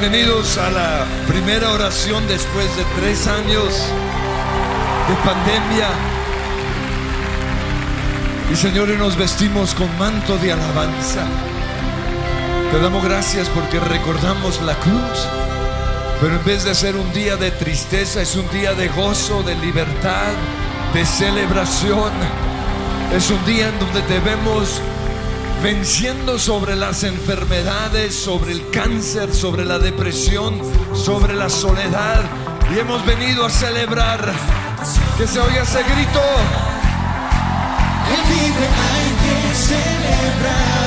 Bienvenidos a la primera oración después de tres años de pandemia. Y Señor, y nos vestimos con manto de alabanza. Te damos gracias porque recordamos la cruz. Pero en vez de ser un día de tristeza, es un día de gozo, de libertad, de celebración. Es un día en donde te vemos venciendo sobre las enfermedades, sobre el cáncer, sobre la depresión, sobre la soledad. Y hemos venido a celebrar. Que se oiga ese grito. Vive, hay que celebrar.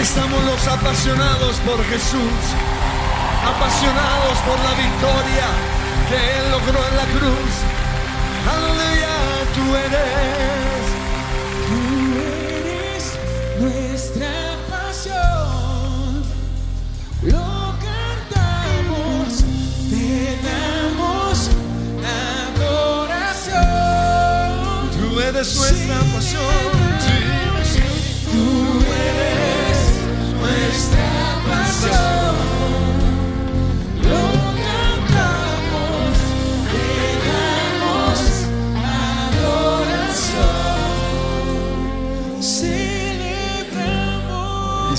Estamos los apasionados por Jesús, apasionados por la victoria que Él logró en la cruz. Aleluya, tú eres, tú eres nuestra pasión. Lo cantamos, te damos adoración. Tú eres nuestra pasión.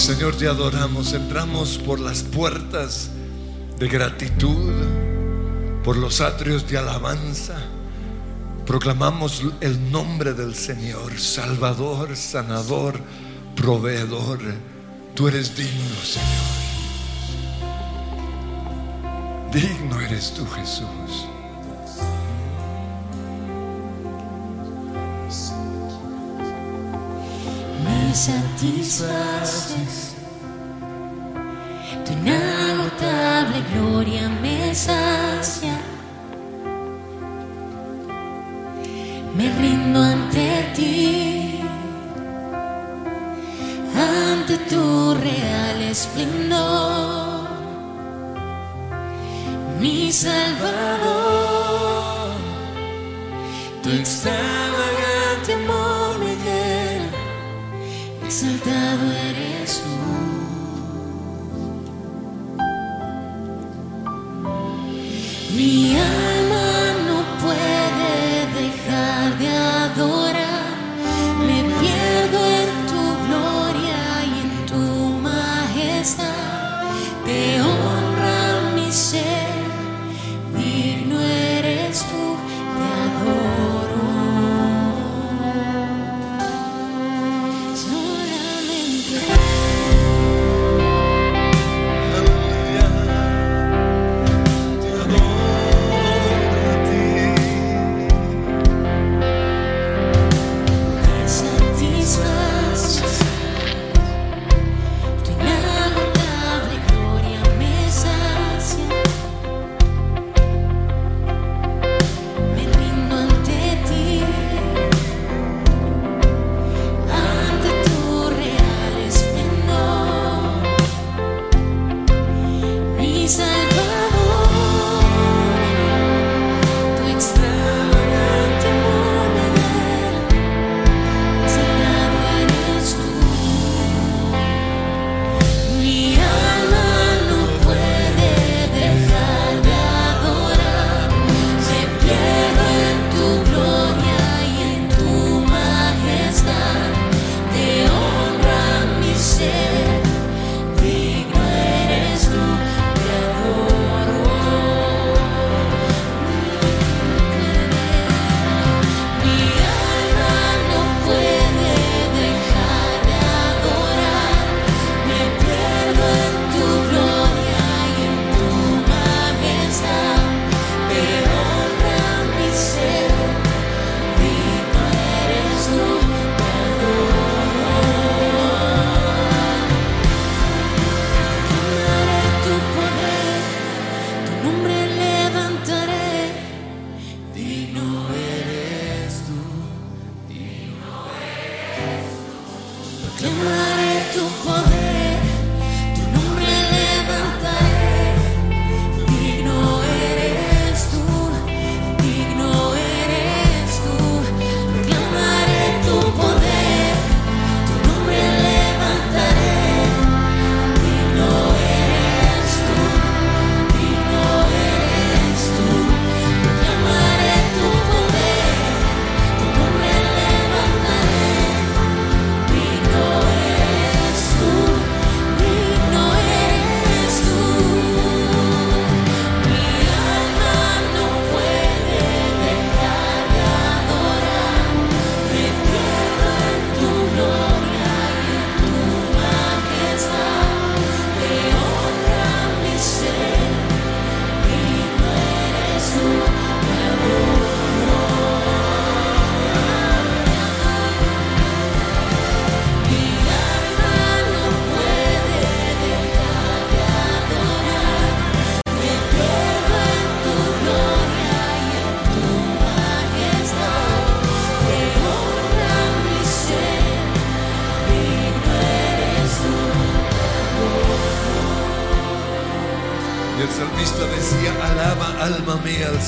Señor, te adoramos. Entramos por las puertas de gratitud, por los atrios de alabanza. Proclamamos el nombre del Señor, Salvador, Sanador, Proveedor. Tú eres digno, Señor. Digno eres tú, Jesús. Me satisfaces. Tu inagotable gloria me satisface Salvador, tu extravagante amor me llena, exaltado eres tú. Mi nombre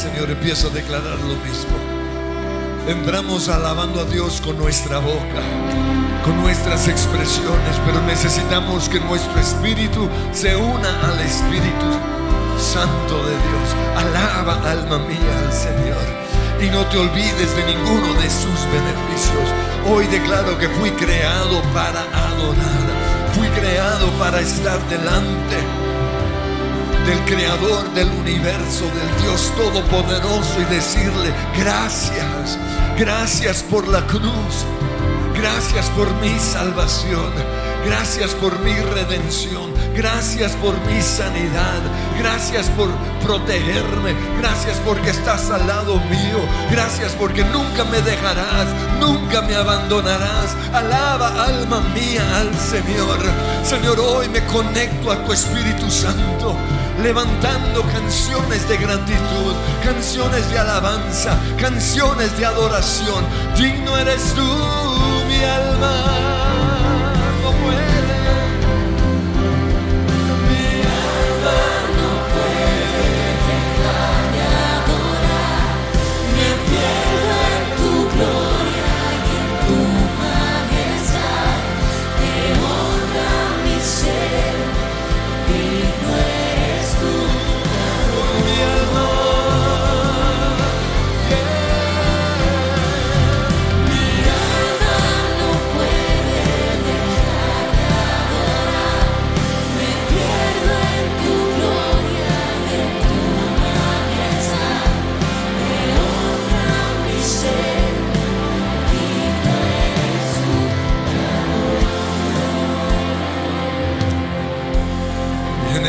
Señor, empiezo a declarar lo mismo. Entramos alabando a Dios con nuestra boca, con nuestras expresiones, pero necesitamos que nuestro espíritu se una al Espíritu Santo de Dios. Alaba, alma mía, al Señor. Y no te olvides de ninguno de sus beneficios. Hoy declaro que fui creado para adorar. Fui creado para estar delante del creador del universo, del Dios todopoderoso y decirle gracias, gracias por la cruz, gracias por mi salvación, gracias por mi redención, gracias por mi sanidad, gracias por protegerme, gracias porque estás al lado mío, gracias porque nunca me dejarás, nunca me abandonarás. Alaba alma mía al Señor. Señor, hoy me conecto a tu Espíritu Santo levantando canciones de gratitud, canciones de alabanza, canciones de adoración. Digno eres tú, mi alma.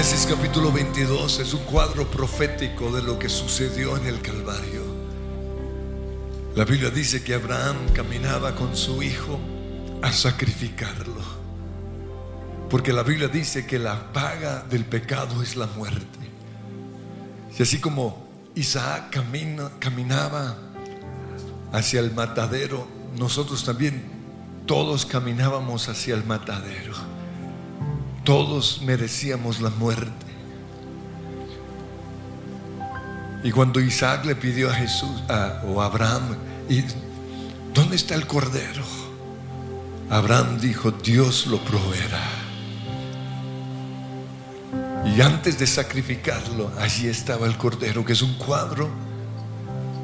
Capítulo 22 es un cuadro profético de lo que sucedió en el Calvario. La Biblia dice que Abraham caminaba con su hijo a sacrificarlo. Porque la Biblia dice que la paga del pecado es la muerte. Y así como Isaac camina- caminaba hacia el matadero, nosotros también todos caminábamos hacia el matadero. Todos merecíamos la muerte. Y cuando Isaac le pidió a Jesús o a Abraham, ¿y dónde está el cordero? Abraham dijo, Dios lo proveerá. Y antes de sacrificarlo, allí estaba el cordero, que es un cuadro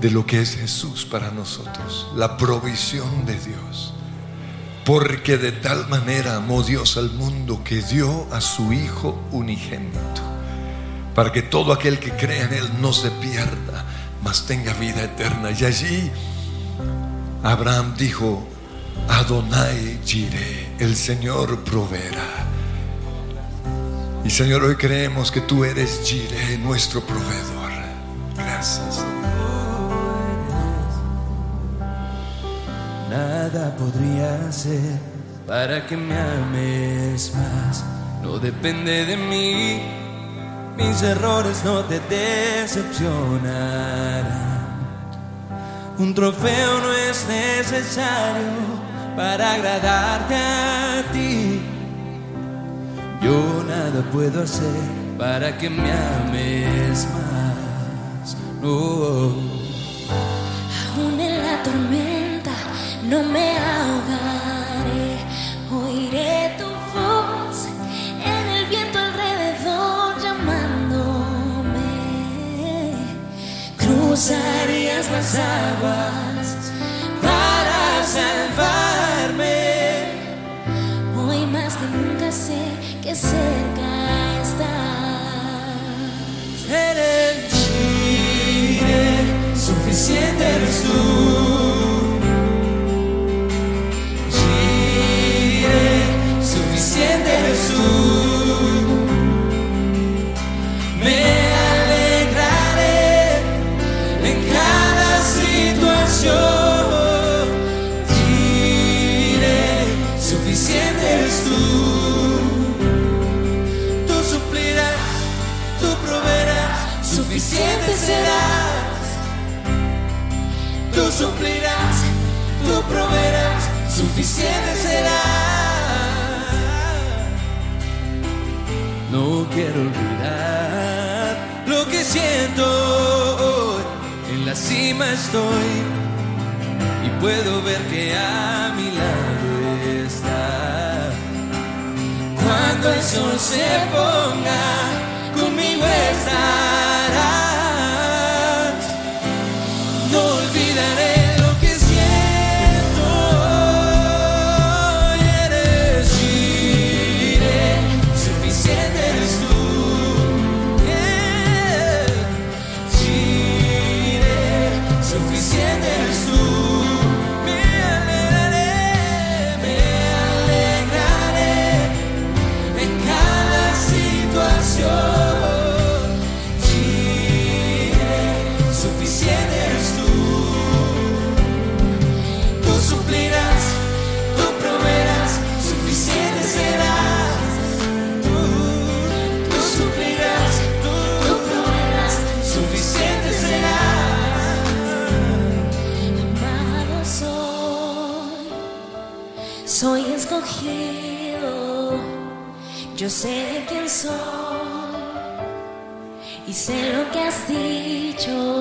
de lo que es Jesús para nosotros, la provisión de Dios. Porque de tal manera amó Dios al mundo que dio a su Hijo unigénito, para que todo aquel que crea en Él no se pierda, mas tenga vida eterna. Y allí Abraham dijo, Adonai Jireh, el Señor proveerá. Y Señor, hoy creemos que tú eres Jireh, nuestro proveedor. Gracias. Nada podría hacer para que me ames más. No depende de mí, mis errores no te decepcionarán. Un trofeo no es necesario para agradarte a ti. Yo nada puedo hacer para que me ames más. No. Aún en la tormenta no me ahogaré. Oiré tu voz en el viento alrededor llamándome. Cruzarías las aguas para salvarme. Hoy más que nunca sé que cerca estás. Eres Jireh, suficiente eres. Serás. Tú suplirás, tú proveerás, suficiente serás. No quiero olvidar lo que siento hoy. En la cima estoy, puedo ver que a mi lado está. Cuando el sol se ponga, conmigo está. Sé quién soy y sé lo que has dicho.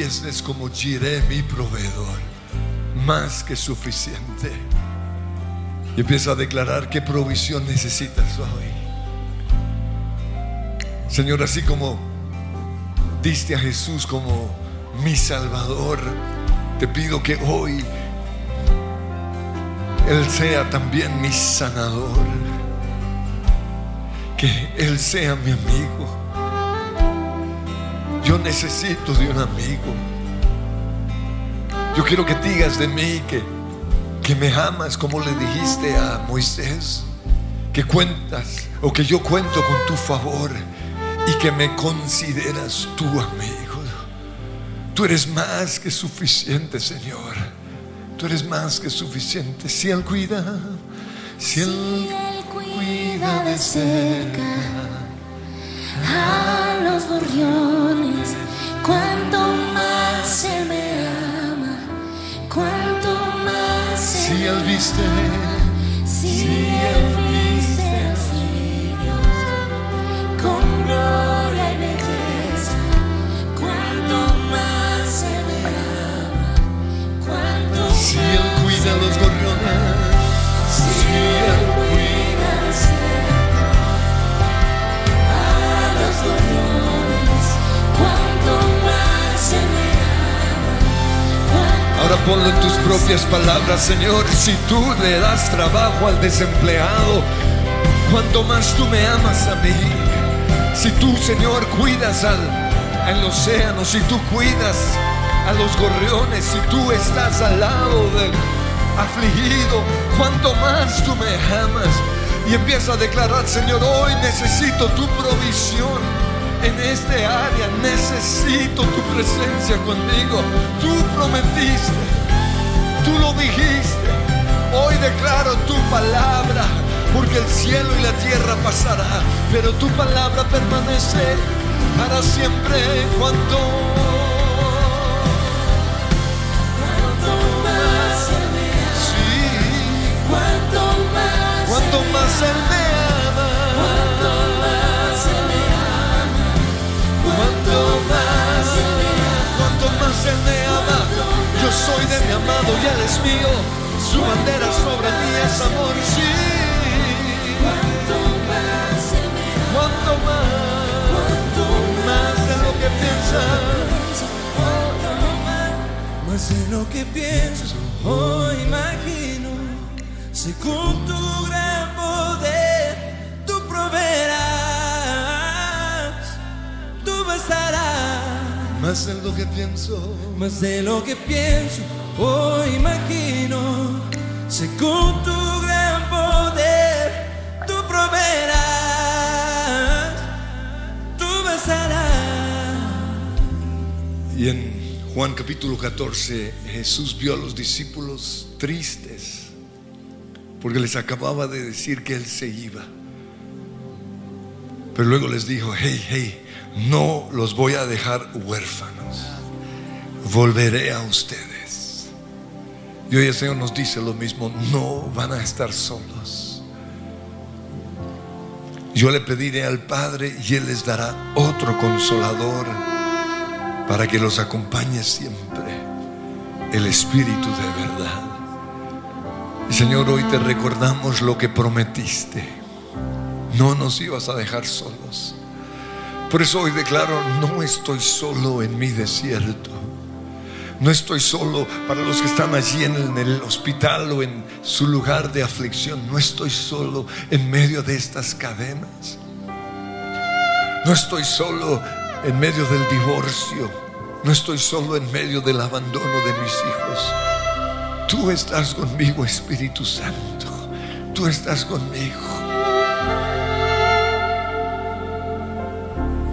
Manifiestes como Jireh, mi proveedor, más que suficiente. Y empieza a declarar qué provisión necesitas hoy. Señor, así como diste a Jesús como mi Salvador, te pido que hoy Él sea también mi sanador, que Él sea mi amigo. Yo necesito de un amigo. Yo quiero que digas de mí que, que me amas como le dijiste a Moisés, que cuentas o que yo cuento con tu favor y que me consideras tu amigo. Tú eres más que suficiente, Señor. Tú eres más que suficiente. Si Él cuida, si Él cuida de cerca a los gorriones, cuanto más Él me ama, cuanto más Él si Él viste, Si Él viste los lirios con gloria y belleza, cuanto más Él me ama, cuanto si Él cuida los gorriones, si Él cuida. a los gorriones, Ahora ponlo en tus propias palabras, Señor. Si tú le das trabajo al desempleado, cuanto más tú me amas a mí. Si tú, Señor, cuidas al, al océano, si tú cuidas a los gorriones, si tú estás al lado del afligido, cuanto más tú me amas. Y empieza a declarar, Señor, hoy necesito tu provisión en este área. Necesito tu presencia conmigo. Tú prometiste, tú lo dijiste. Hoy declaro tu palabra, porque el cielo y la tierra pasará, pero tu palabra permanece para siempre. Cuanto cuanto más Él me ama, sí, cuanto más cuanto Él me más él me cuanto más él me ama. Yo soy de mi amado y él es mío. Su bandera sobre mí es amor, sí. cuanto más Él me ama, Cuanto más, más de lo que piensas. más de lo que pienso o imagino, según tu gran poder, tú proveerás, Más de lo que pienso. más de lo que pienso o imagino, según tu gran poder, tú proveerás, tú basarás. Y en Juan capítulo 14, Jesús vio a los discípulos tristes porque les acababa de decir que Él se iba. Pero luego les dijo, hey, hey, no los voy a dejar huérfanos, volveré a ustedes. Y hoy el Señor nos dice lo mismo, no van a estar solos. Yo le pediré al Padre y Él les dará otro consolador para que los acompañe siempre, el Espíritu de verdad. Y Señor, hoy te recordamos lo que prometiste. No nos ibas a dejar solos. Por eso hoy declaro, no estoy solo en mi desierto. No estoy solo para los que están allí en el hospital o en su lugar de aflicción. No estoy solo en medio de estas cadenas. No estoy solo en medio del divorcio. No estoy solo en medio del abandono de mis hijos. Tú estás conmigo, Espíritu Santo. Tú estás conmigo.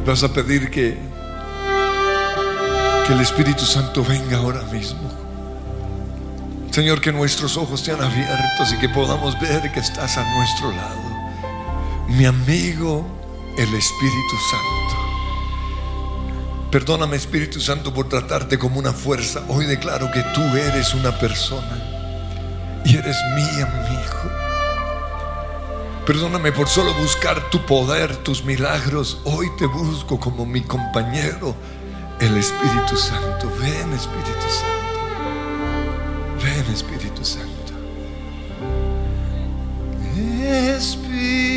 Vas a pedir que, que el Espíritu Santo venga ahora mismo. Señor, que nuestros ojos sean abiertos y que podamos ver que estás a nuestro lado. Mi amigo, el Espíritu Santo. Perdóname Espíritu Santo por tratarte como una fuerza. Hoy declaro que tú eres una persona y eres mi amigo. Perdóname por solo buscar tu poder, tus milagros. Hoy te busco como mi compañero, el Espíritu Santo. Ven Espíritu Santo. Ven Espíritu Santo. Espíritu.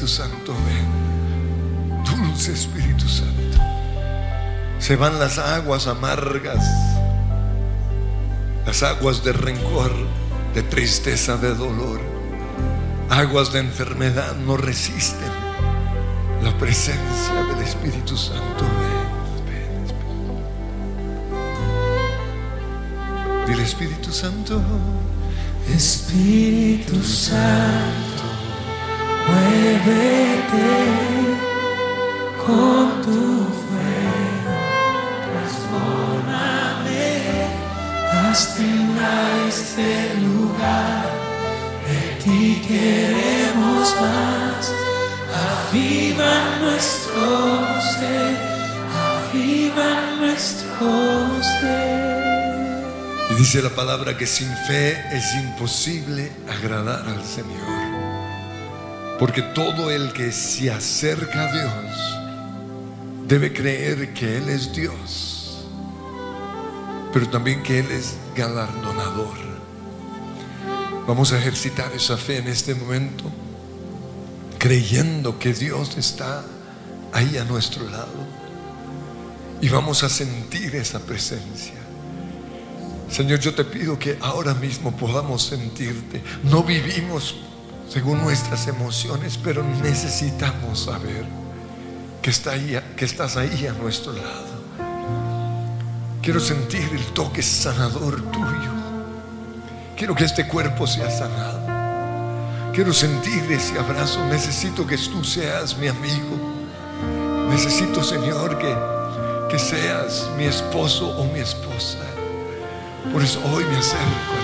Espíritu Santo, ven. Dulce Espíritu Santo. Se van las aguas amargas las aguas de rencor, de tristeza, de dolor, aguas de enfermedad no resisten la presencia del Espíritu Santo. Ven, ven, Espíritu. Dile Espíritu Santo, Espíritu Santo, dice la palabra que sin fe es imposible agradar al Señor. Porque todo el que se acerca a Dios debe creer que Él es Dios, pero también que Él es galardonador. Vamos a ejercitar esa fe en este momento, creyendo que Dios está ahí a nuestro lado y vamos a sentir esa presencia. Señor, yo te pido que ahora mismo podamos sentirte. No vivimos según nuestras emociones, pero necesitamos saber que, estás ahí a nuestro lado. Quiero sentir el toque sanador tuyo. Quiero que este cuerpo sea sanado. Quiero sentir ese abrazo. Necesito que tú seas mi amigo. Necesito, Señor, que, que seas mi esposo o mi esposa. Por eso hoy me acerco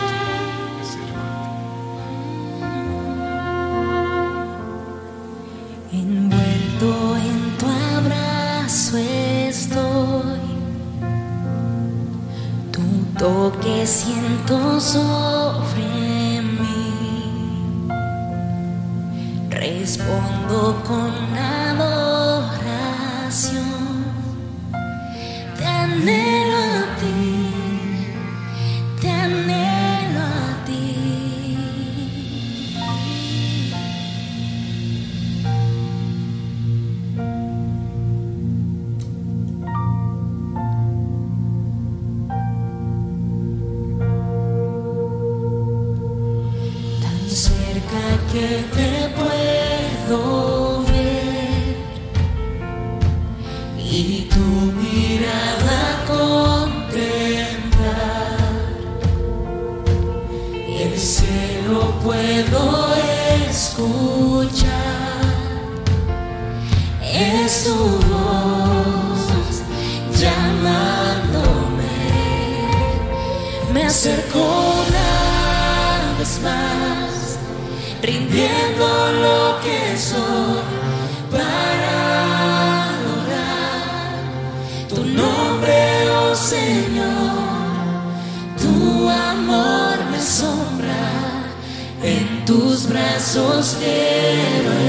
sostena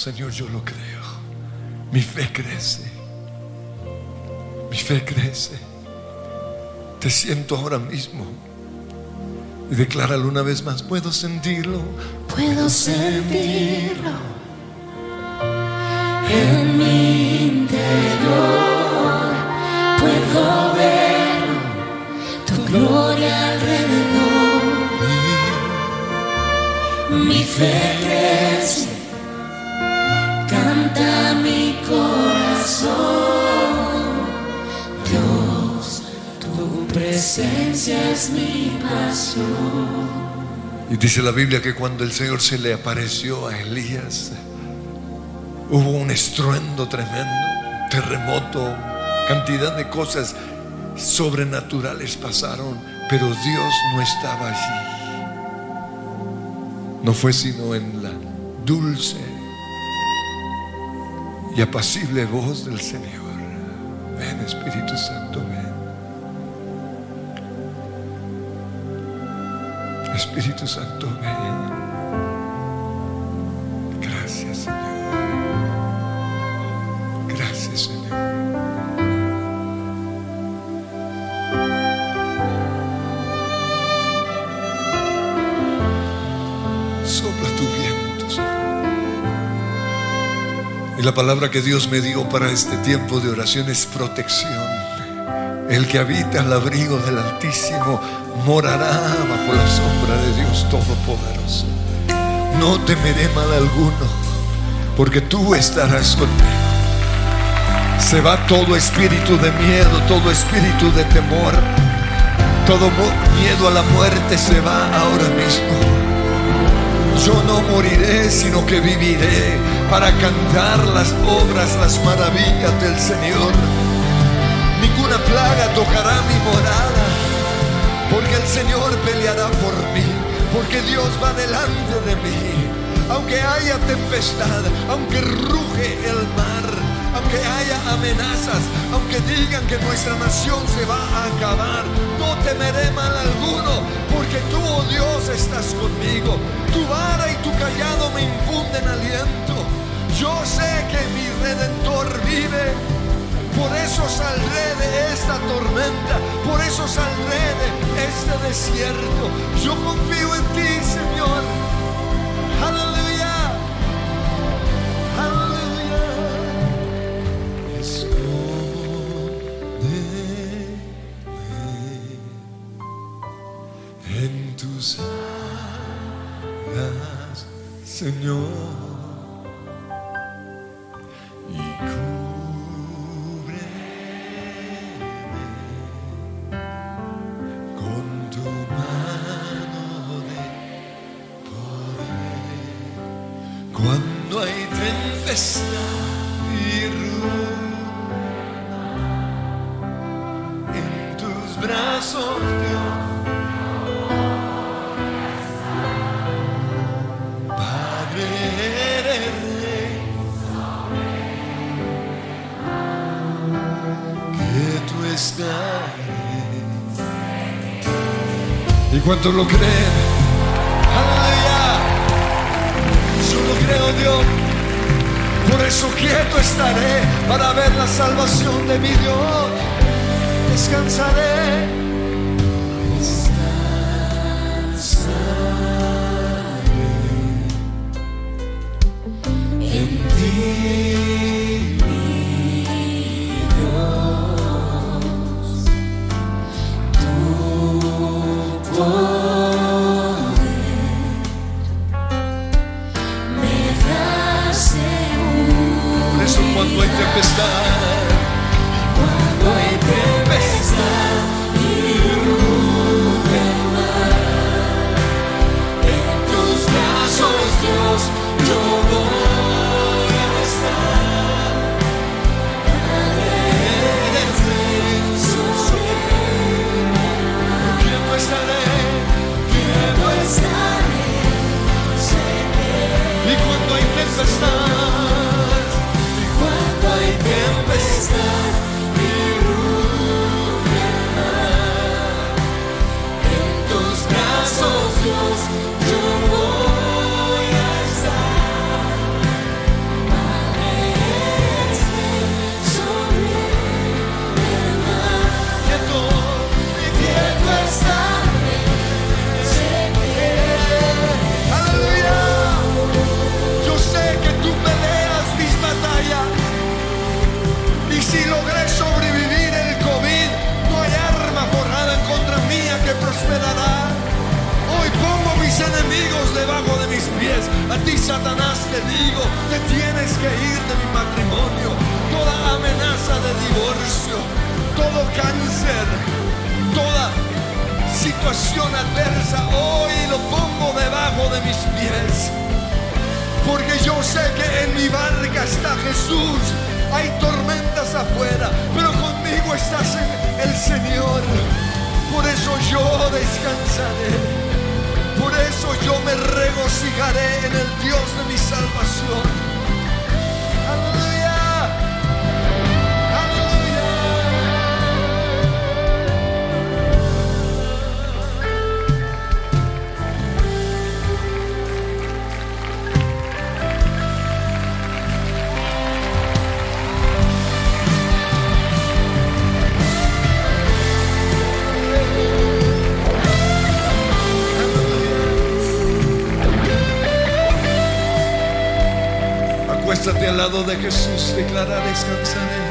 Señor, yo lo creo. Mi fe crece. Mi fe crece. Te siento ahora mismo. Y decláralo una vez más. Puedo sentirlo. Puedo sentirlo Y dice la Biblia que cuando el Señor se le apareció a Elías, hubo un estruendo tremendo, terremoto, cantidad de cosas sobrenaturales pasaron, pero Dios no estaba allí. No fue sino en la dulce y apacible voz del Señor. Ven Espíritu Santo, ven. Espíritu Santo, ven. Gracias, Señor. Gracias, Señor. Sopla tu viento, Señor. Y la palabra que Dios me dio para este tiempo de oración es protección. El que habita al abrigo del Altísimo morará bajo la sombra de Dios Todopoderoso. No temeré mal alguno, porque tú estarás conmigo. Se va todo espíritu de miedo, todo espíritu de temor, todo miedo a la muerte se va ahora mismo. Yo no moriré, sino que viviré para cantar las obras, las maravillas del Señor. Ninguna plaga tocará mi morada, porque el Señor peleará por mí, porque Dios va delante de mí. Aunque haya tempestad, aunque ruge el mar, aunque haya amenazas, aunque digan que nuestra nación se va a acabar, no temeré mal alguno, porque tú, oh Dios, estás conmigo. Tu vara y tu callado me infunden aliento. Yo sé que mi redentor vive. Por eso saldré de esta tormenta, por eso saldré de este desierto. Yo confío en ti, Señor. Aleluya. Aleluya. Escóndeme en tus alas, Señor. Cuántos lo creen? ¡Aleluya! Yo lo creo, Dios. Por eso quieto estaré para ver la salvación de mi Dios. Descansaré. situación adversa, hoy lo pongo debajo de mis pies. Porque yo sé que en mi barca está Jesús. Hay tormentas afuera, pero conmigo estás en el Señor. Por eso yo descansaré. Por eso yo me regocijaré en el Dios de mi salvación. al lado de Jesús declararé descansaré.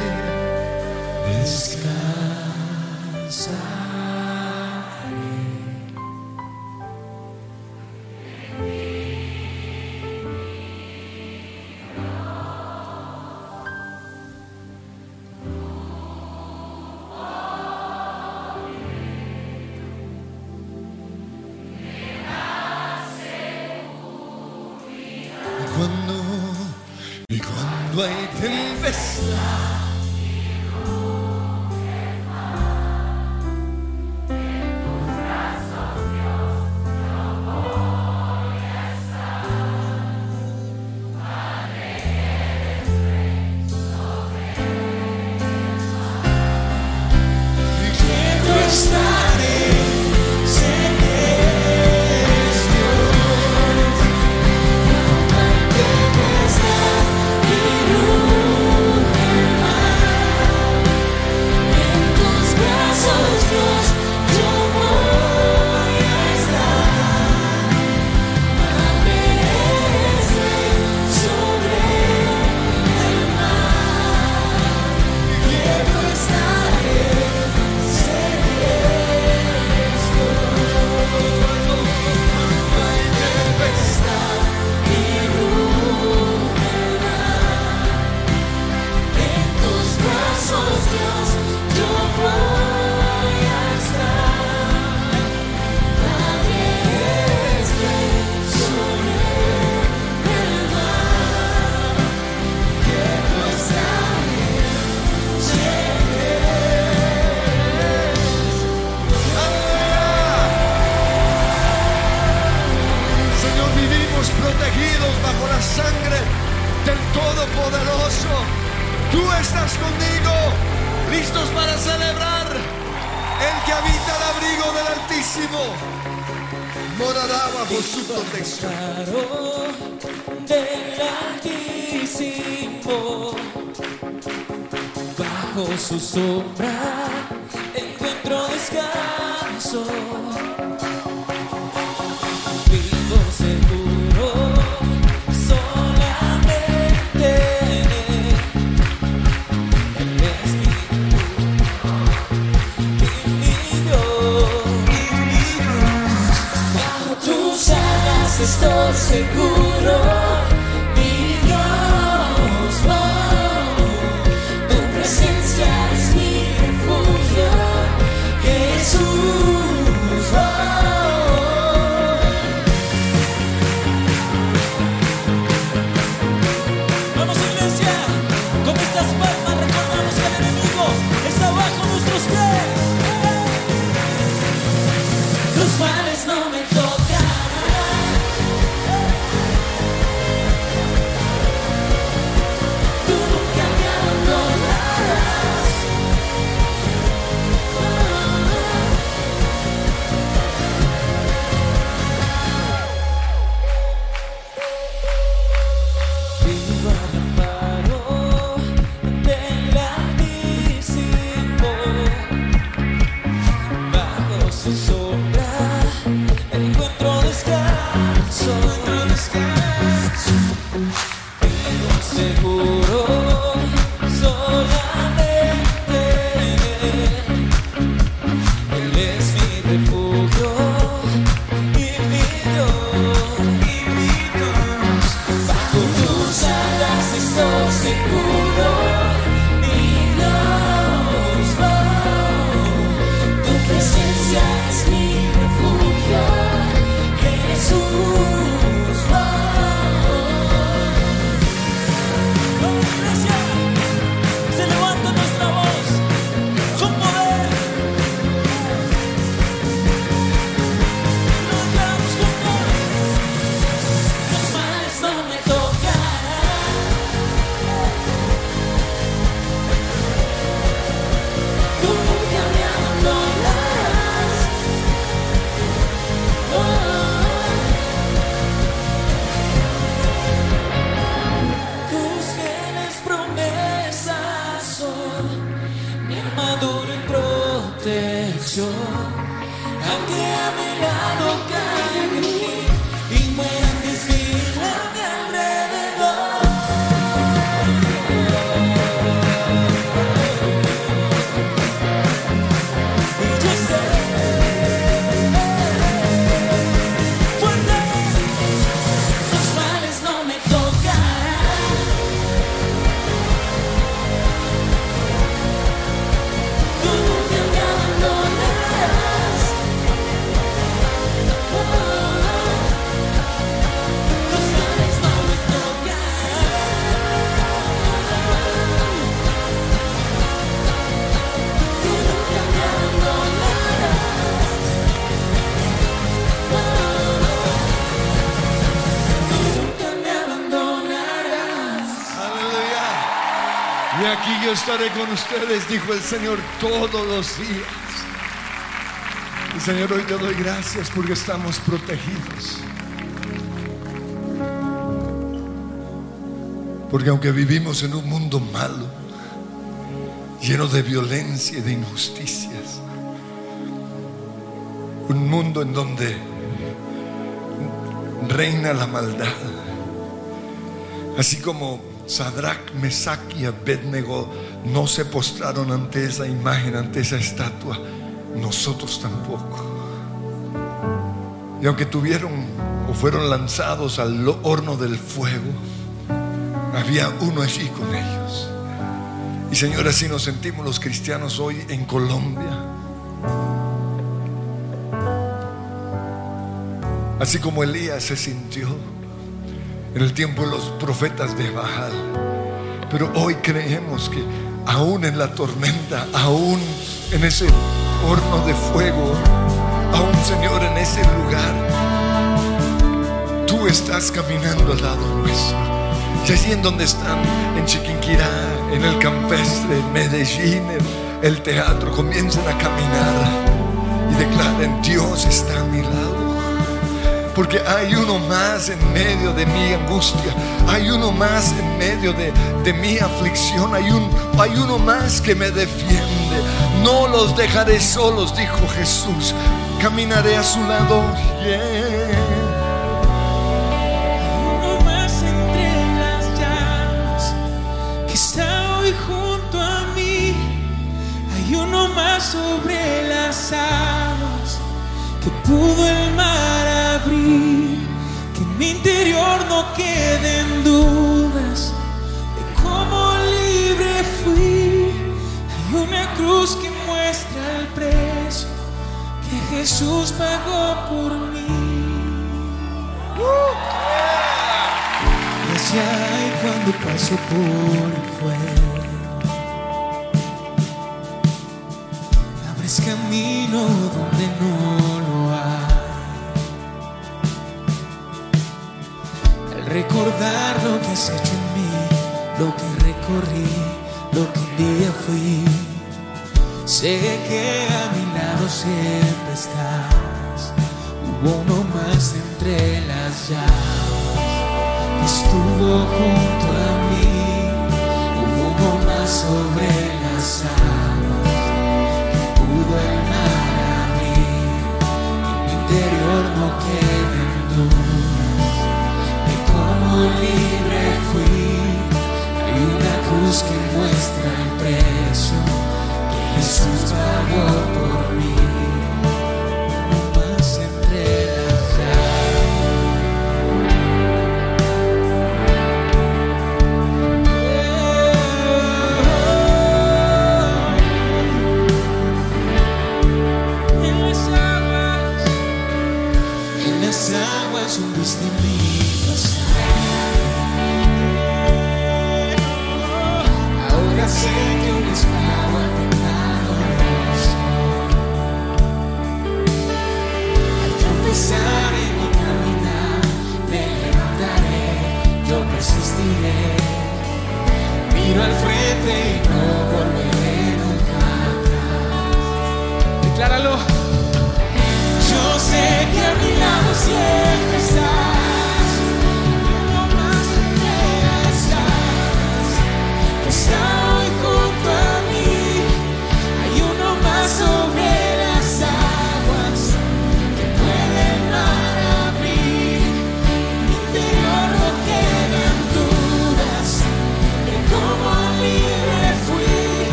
Estaré con ustedes, dijo el Señor, todos los días. Y Señor, hoy te doy gracias porque estamos protegidos. Porque aunque vivimos en un mundo malo, lleno de violencia y de injusticias, un mundo en donde reina la maldad, así como Sadrach, Mesach y Abednego no se postraron ante esa imagen, ante esa estatua, nosotros tampoco. Y aunque tuvieron o fueron lanzados al horno del fuego, había uno allí con ellos. Y Señor, así nos sentimos los cristianos hoy en Colombia. Así como Elías se sintió en el tiempo de los profetas de Baal. Pero hoy creemos que aún en la tormenta, aún en ese horno de fuego, aún Señor en ese lugar, tú estás caminando al lado nuestro. Y allí en donde están, en Chiquinquirá, en el campestre, en Medellín, en el teatro, comiencen a caminar y declaren, Dios está a mi lado. Porque hay uno más en medio de mi angustia. Hay uno más en medio de, mi aflicción. Hay, un, hay uno más que me defiende. No los dejaré solos, dijo Jesús. Caminaré a su lado. Más sobre las aguas que pudo el mar que en mi interior no queden dudas de cómo libre fui. Hay una cruz que muestra el precio que Jesús pagó por mí. Gracias hay cuando paso por el fuego. Abres camino donde no recordar lo que has hecho en mí, lo que recorrí, lo que un día fui. Sé que a mi lado siempre estás. Hubo uno más entre las llamas estuvo junto a mí. Hubo uno más sobre las aguas que pudo amar a mí. En mi interior no dudas libre fui. Hay una cruz que muestra el precio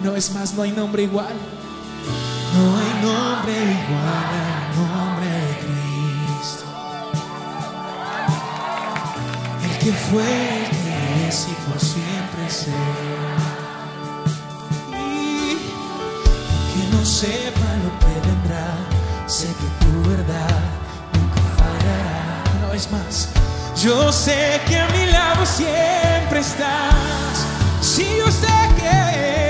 Una vez más, no hay nombre igual. No hay nombre igual al nombre de Cristo. El que fue, el que es y por siempre será. Y que no sepa lo que vendrá, sé que tu verdad nunca fallará. Una vez más, yo sé que a mi lado siempre estás. Sí, yo sé que,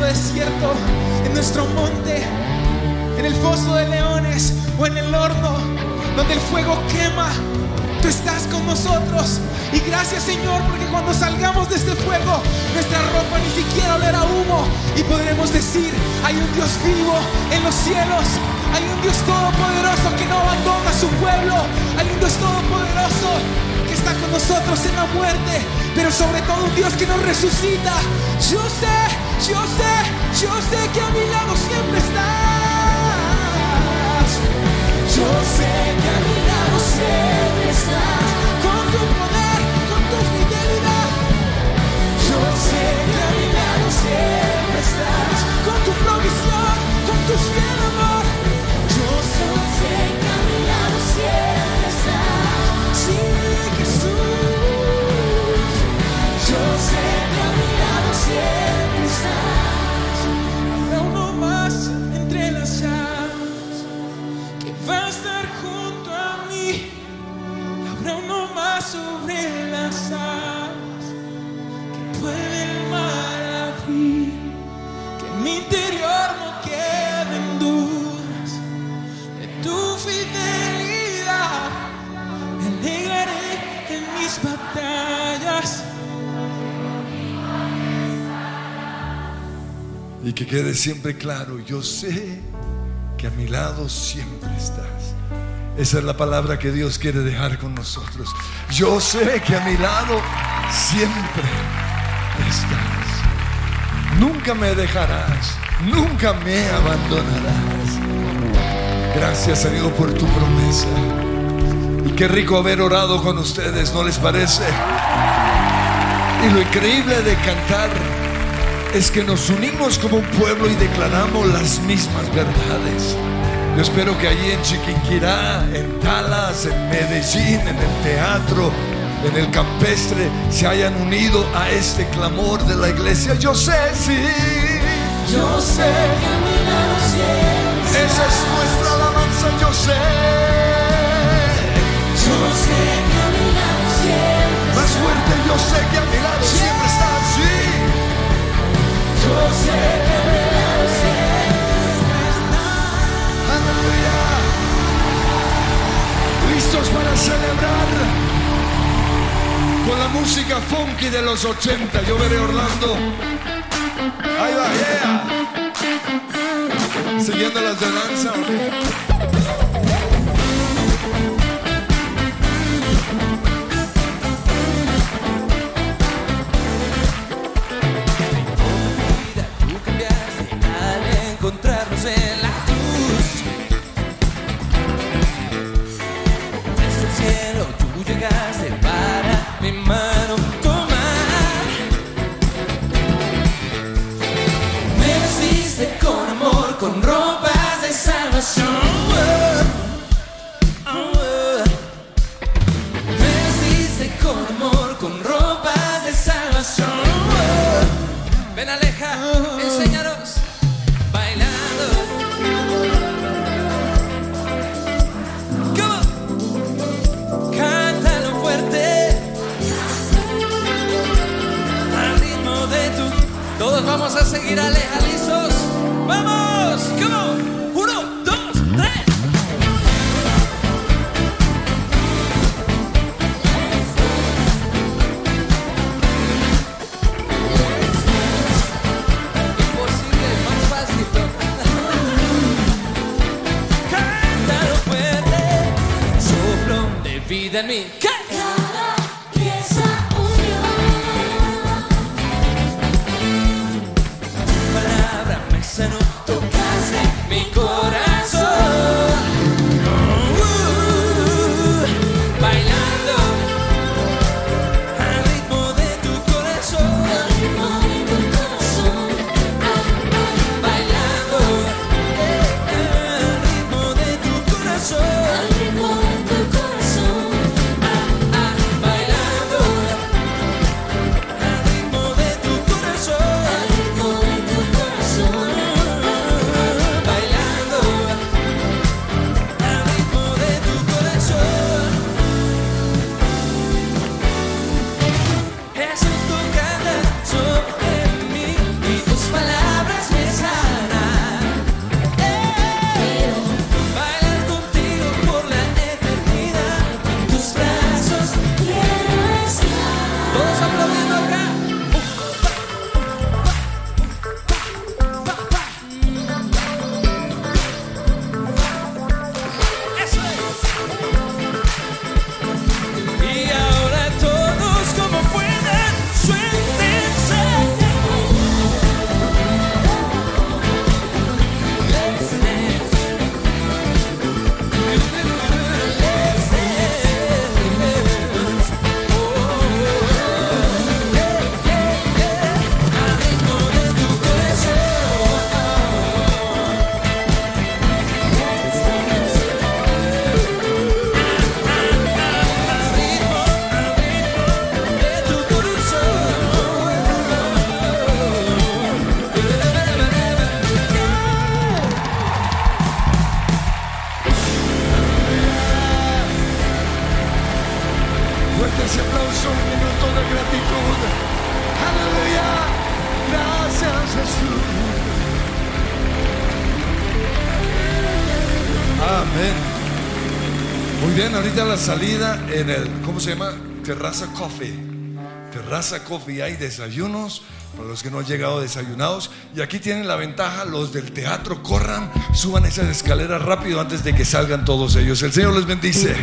nuestro desierto, en nuestro monte, en el foso de leones o en el horno, donde el fuego quema, tú estás con nosotros. Y gracias, Señor, porque cuando salgamos de este fuego, nuestra ropa ni siquiera olerá humo y podremos decir, hay un Dios vivo en los cielos. Hay un Dios todopoderoso que no abandona a su pueblo. Hay un Dios todopoderoso que está con nosotros en la muerte, pero sobre todo un Dios que nos resucita. Yo sé, yo sé, yo sé que a mi lado siempre estás. Yo sé que a mi lado siempre estás. Con tu poder, con tu fidelidad. Yo sé que a mi lado siempre estás. Con tu provisión, con tu fiel amor. Yo sé que a mi lado siempre estás. Sí, Jesús. Yo sé que a mi lado siempre que quede siempre claro, yo sé que a mi lado siempre estás. Esa es la palabra que Dios quiere dejar con nosotros. Yo sé que a mi lado siempre estás. Nunca me dejarás, nunca me abandonarás. Gracias Señor por tu promesa. Y qué rico haber orado con ustedes, ¿no les parece? Y lo increíble de cantar es que nos unimos como un pueblo y declaramos las mismas verdades. Yo espero que allí en Chiquinquirá, en Talas, en Medellín, en el teatro, en el campestre, se hayan unido a este clamor de la iglesia. Yo sé, sí. Yo sé que a mi Esa es nuestra alabanza, yo sé. De los 80. Yo veré Orlando. Ahí va, yeah. Siguiendo las de danza. Salida en el, ¿cómo se llama? Terraza Coffee. Terraza Coffee, hay desayunos Para los que no han llegado desayunados. Y aquí tienen la ventaja, los del teatro, corran, suban esas escaleras rápido antes de que salgan todos ellos. El Señor les bendice.